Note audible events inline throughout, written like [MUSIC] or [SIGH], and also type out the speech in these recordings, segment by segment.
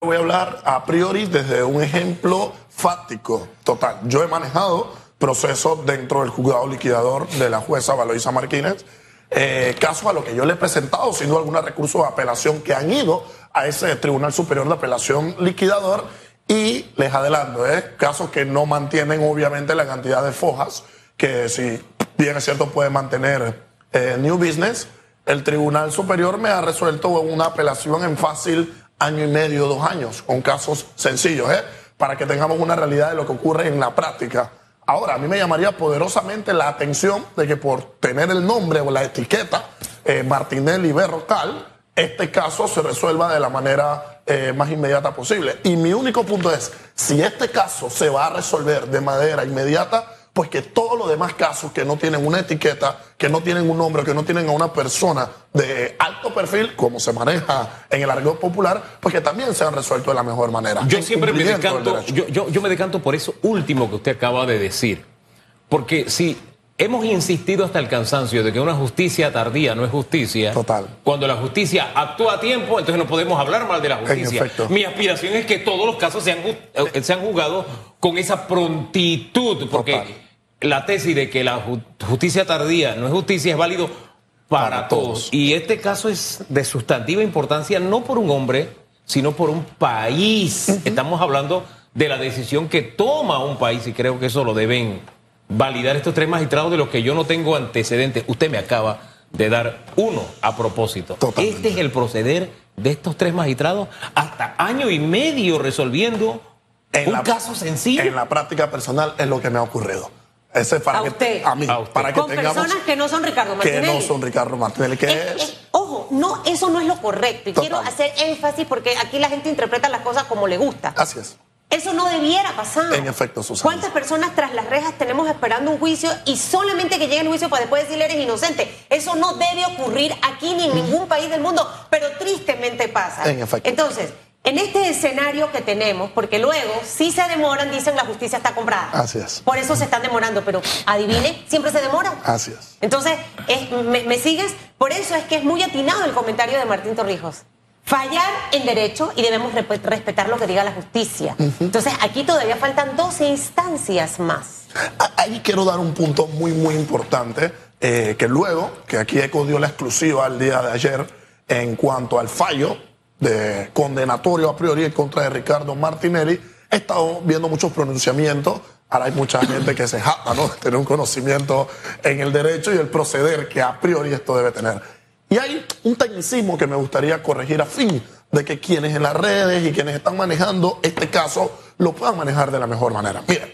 Voy a hablar a priori desde un ejemplo fáctico total. Yo he manejado procesos dentro del juzgado liquidador de la jueza Valoisa Martínez, eh, casos a los que yo le he presentado, sin duda alguna, recursos de apelación que han ido a ese Tribunal Superior de Apelación liquidador y les adelanto, ¿eh? casos que no mantienen obviamente la cantidad de fojas que si bien es cierto puede mantener eh, New Business, el Tribunal Superior me ha resuelto una apelación en fácil año y medio, dos años, con casos sencillos, ¿eh? para que tengamos una realidad de lo que ocurre en la práctica. Ahora, a mí me llamaría poderosamente la atención de que por tener el nombre o la etiqueta eh, Martinelli Berrocal, este caso se resuelva de la manera eh, más inmediata posible. Y mi único punto es, si este caso se va a resolver de manera inmediata, pues que todos los demás casos que no tienen una etiqueta, que no tienen un nombre, que no tienen a una persona de alto perfil, como se maneja en el argot popular, pues que también sean resueltos de la mejor manera. Yo siempre me decanto, yo, yo, yo me decanto por eso último que usted acaba de decir. Porque si hemos insistido hasta el cansancio de que una justicia tardía no es justicia. Total. Cuando la justicia actúa a tiempo, entonces no podemos hablar mal de la justicia. Mi aspiración es que todos los casos sean, eh, sean juzgados con esa prontitud, porque la tesis de que la justicia tardía no es justicia es válido para, todos. Y este caso es de sustantiva importancia no por un hombre, sino por un país. Estamos hablando de la decisión que toma un país y creo que eso lo deben validar estos tres magistrados de los que yo no tengo antecedentes. Usted me acaba de dar uno a propósito. Este es el proceder de estos tres magistrados hasta año y medio resolviendo un caso sencillo. En la práctica personal es lo que me ha ocurrido. Ese para a usted. A mí. Para que Con personas que no son Ricardo Martinelli. Que no son Ricardo Martinelli. Que es, ojo, no, eso no es lo correcto. Y quiero hacer énfasis porque aquí la gente interpreta las cosas como le gusta. Así es. Eso no debiera pasar. En efecto, Susana. ¿Cuántas personas tras las rejas tenemos esperando un juicio y solamente que llegue el juicio para después decirle eres inocente? Eso no debe ocurrir aquí ni en ningún país del mundo, pero tristemente pasa. En efecto. Entonces, en este escenario que tenemos, porque luego, si se demoran, dicen la justicia está comprada. Así es. Por eso se están demorando, pero adivine, siempre se demora. Así es. Entonces, me, sigues? Por eso es que es muy atinado el comentario de Martín Torrijos. Fallar en derecho y debemos respetar lo que diga la justicia. Entonces, aquí todavía faltan 12 instancias más. Ahí quiero dar un punto muy, muy importante, eh, que luego, que aquí ECO dio la exclusiva el día de ayer en cuanto al fallo de condenatorio a priori en contra de Ricardo Martinelli. He estado viendo muchos pronunciamientos. Ahora hay mucha gente que se jata, ¿no? [LAUGHS] Tener un conocimiento en el derecho y el proceder que a priori esto debe tener. Y hay un tecnicismo que me gustaría corregir a fin de que quienes en las redes y quienes están manejando este caso lo puedan manejar de la mejor manera. Miren,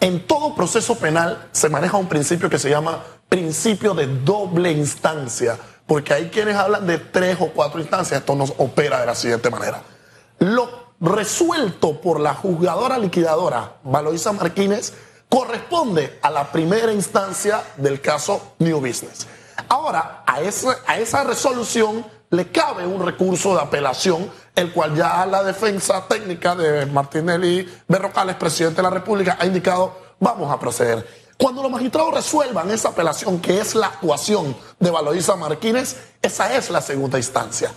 en todo proceso penal se maneja un principio que se llama principio de doble instancia porque hay quienes hablan de tres o cuatro instancias, esto nos opera de la siguiente manera. Lo resuelto por la juzgadora liquidadora Valoisa Martínez corresponde a la primera instancia del caso New Business. Ahora, a, a esa resolución le cabe un recurso de apelación, el cual ya la defensa técnica de Martinelli Berrocales, presidente de la República, ha indicado, vamos a proceder. Cuando los magistrados resuelvan esa apelación, que es la actuación de Valoisa Martínez, esa es la segunda instancia.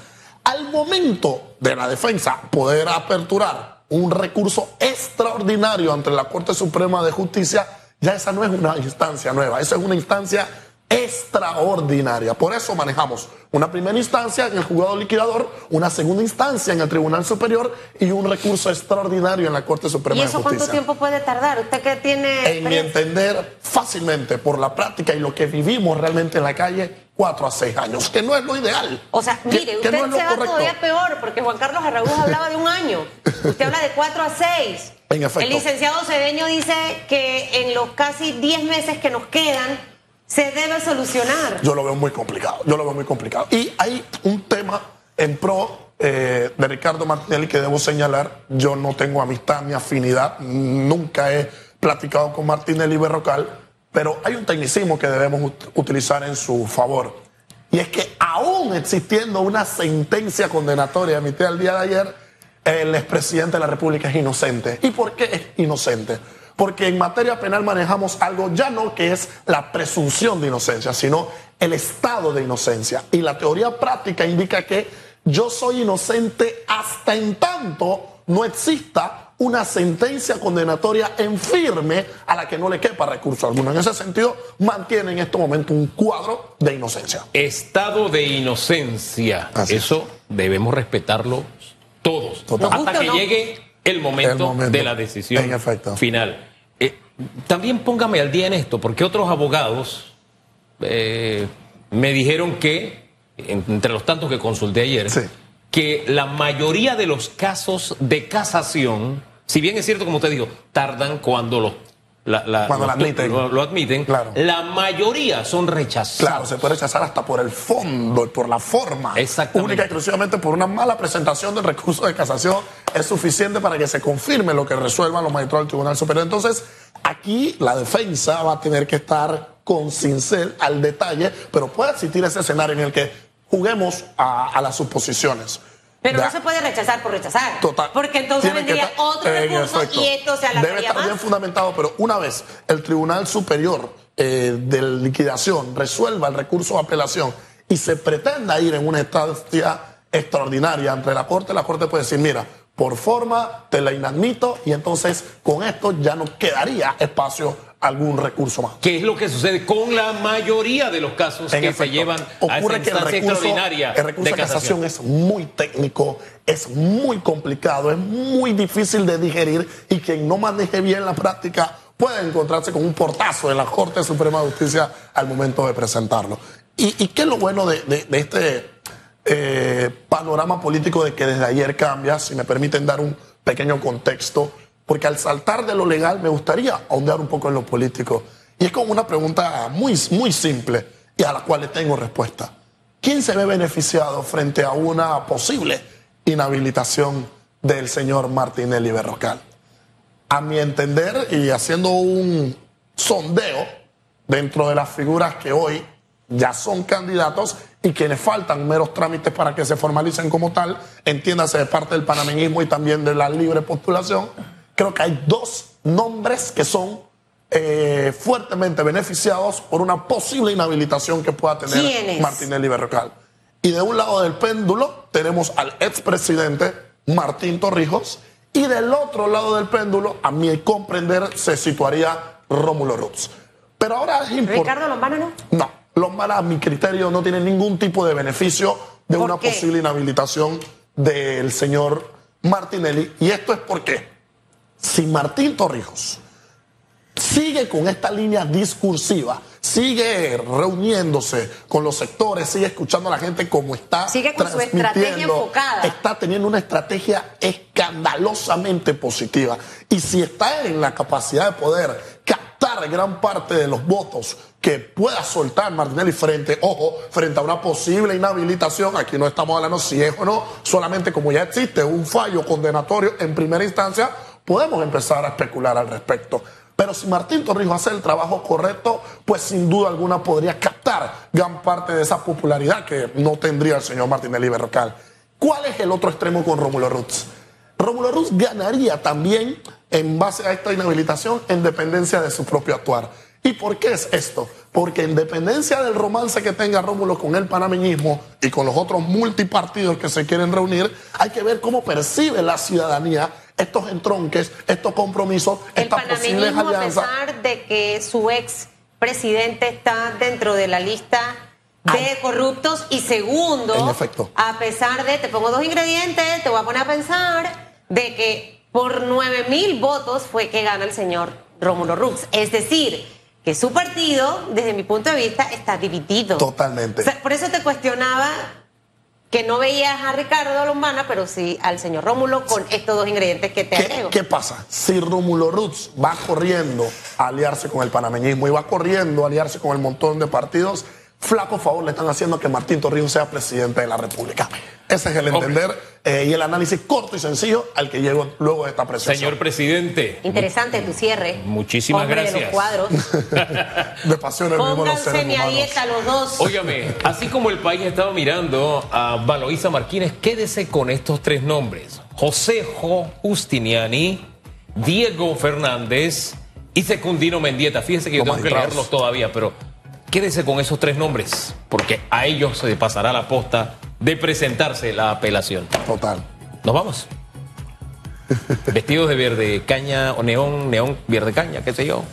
Al momento de la defensa poder aperturar un recurso extraordinario ante la Corte Suprema de Justicia, ya esa no es una instancia nueva, esa es una instancia extraordinaria. Por eso manejamos una primera instancia en el juzgado liquidador, una segunda instancia en el Tribunal Superior y un recurso extraordinario en la Corte Suprema de Justicia. ¿Y eso cuánto tiempo puede tardar? ¿Usted qué tiene? En mi entender, fácilmente, por la práctica y lo que vivimos realmente en la calle, cuatro a seis años, que no es lo ideal. O sea, mire, usted se va todavía peor, porque Juan Carlos Arraúz [LAUGHS] hablaba de un año. Usted habla de cuatro a seis. En efecto. El licenciado Cedeño dice que en los casi diez meses que nos quedan, se debe solucionar. Yo lo veo muy complicado, yo lo veo muy complicado. Y hay un tema en pro eh, de Ricardo Martinelli que debo señalar. Yo no tengo amistad ni afinidad, nunca he platicado con Martinelli Berrocal, pero hay un tecnicismo que debemos utilizar en su favor. Y es que aún existiendo una sentencia condenatoria emitida el día de ayer, el expresidente de la República es inocente. ¿Y por qué es inocente? Porque en materia penal manejamos algo ya no que es la presunción de inocencia, sino el estado de inocencia. Y la teoría práctica indica que yo soy inocente hasta en tanto no exista una sentencia condenatoria en firme a la que no le quepa recurso alguno. En ese sentido, mantiene en este momento un cuadro de inocencia. Estado de inocencia. Eso debemos respetarlo todos. Hasta que llegue el momento, de la decisión final. Eh, también póngame al día en esto, porque otros abogados eh, me dijeron que, entre los tantos que consulté ayer, que la mayoría de los casos de casación, si bien es cierto, como usted dijo, tardan cuando los cuando lo admiten. Lo, admiten. Claro. La mayoría son rechazados. Claro, se puede rechazar hasta por el fondo por la forma. Exactamente. Única y exclusivamente por una mala presentación del recurso de casación es suficiente para que se confirme lo que resuelvan los magistrados del Tribunal Superior. Entonces, aquí la defensa va a tener que estar con cincel al detalle, pero puede existir ese escenario en el que juguemos a las suposiciones. Pero no se puede rechazar por rechazar. Total. Porque entonces vendría otro recurso y esto se alargaría Debe estar bien fundamentado, pero una vez el Tribunal Superior eh, de Liquidación resuelva el recurso de apelación y se pretenda ir en una estancia extraordinaria ante la Corte, la Corte puede decir, mira, por forma te la inadmito y entonces con esto ya no quedaría espacio algún recurso más. ¿Qué es lo que sucede con la mayoría de los casos que se llevan a esa que el recurso, el recurso de casación. es muy técnico, es muy complicado, es muy difícil de digerir y quien no maneje bien la práctica puede encontrarse con un portazo en la Corte Suprema de Justicia al momento de presentarlo. ¿Y, qué es lo bueno de, este eh, panorama político de que desde ayer cambia? Si me permiten dar un pequeño contexto porque al saltar de lo legal me gustaría ahondar un poco en lo político. Y es como una pregunta muy, muy simple y a la cual le tengo respuesta. ¿Quién se ve beneficiado frente a una posible inhabilitación del señor Martinelli Berrocal? A mi entender, y haciendo un sondeo dentro de las figuras que hoy ya son candidatos y quienes faltan meros trámites para que se formalicen como tal, entiéndase de parte del panameñismo y también de la libre postulación, creo que hay dos nombres que son eh, fuertemente beneficiados por una posible inhabilitación que pueda tener Martinelli Berrocal. Y de un lado del péndulo tenemos al expresidente Martín Torrijos y del otro lado del péndulo, a mi comprender, se situaría Rómulo Ruz. Pero ahora es importante. ¿Ricardo Lombana no? No, Lombana a mi criterio no tiene ningún tipo de beneficio de una posible inhabilitación del señor Martinelli. Y esto es porque si Martín Torrijos sigue con esta línea discursiva, sigue reuniéndose con los sectores, sigue escuchando a la gente como está. Sigue con su estrategia enfocada. Está teniendo una estrategia escandalosamente positiva. Y si está en la capacidad de poder captar gran parte de los votos que pueda soltar Martinelli frente, ojo, frente a una posible inhabilitación, aquí no estamos hablando si es o no, solamente como ya existe un fallo condenatorio en primera instancia, podemos empezar a especular al respecto. Pero si Martín Torrijos hace el trabajo correcto, pues sin duda alguna podría captar gran parte de esa popularidad que no tendría el señor Martinelli Berrocal. ¿Cuál es el otro extremo con Rómulo Ruz? Rómulo Ruz ganaría también en base a esta inhabilitación en dependencia de su propio actuar. ¿Y por qué es esto? Porque en dependencia del romance que tenga Rómulo con el panameñismo y con los otros multipartidos que se quieren reunir, hay que ver cómo percibe la ciudadanía estos entronques, estos compromisos, estas posibles alianzas. A pesar de que su ex presidente está dentro de la lista de corruptos y segundo, a pesar de, te pongo dos ingredientes, te voy a poner a pensar de que por nueve mil votos fue que gana el señor Rómulo Rux. Es decir, que su partido, desde mi punto de vista, está dividido. Totalmente. por eso te cuestionaba que no veías a Ricardo Lombana, pero sí al señor Rómulo con estos dos ingredientes que te ¿Qué, ¿Qué pasa? Si Rómulo Ruz va corriendo a aliarse con el panameñismo y va corriendo a aliarse con el montón de partidos, flaco favor le están haciendo que Martín Torrijos sea presidente de la República. Ese es el entender eh, y el análisis corto y sencillo al que llego luego de esta presentación. Señor presidente. Interesante tu cierre. Muchísimas gracias. De los cuadros. [LAUGHS] de pasión el mismo los seres a dieta los dos. Óigame, así como el país estaba mirando a Valoisa Martínez, quédese con estos tres nombres. José Jo Justiniani, Diego Fernández y Secundino Mendieta. Fíjense que yo tengo que leerlos todavía, pero quédese con esos tres nombres, porque a ellos se pasará la posta de presentarse la apelación. Total. Nos vamos. [LAUGHS] Vestidos de verde caña o neón, neón, verde caña, qué sé yo.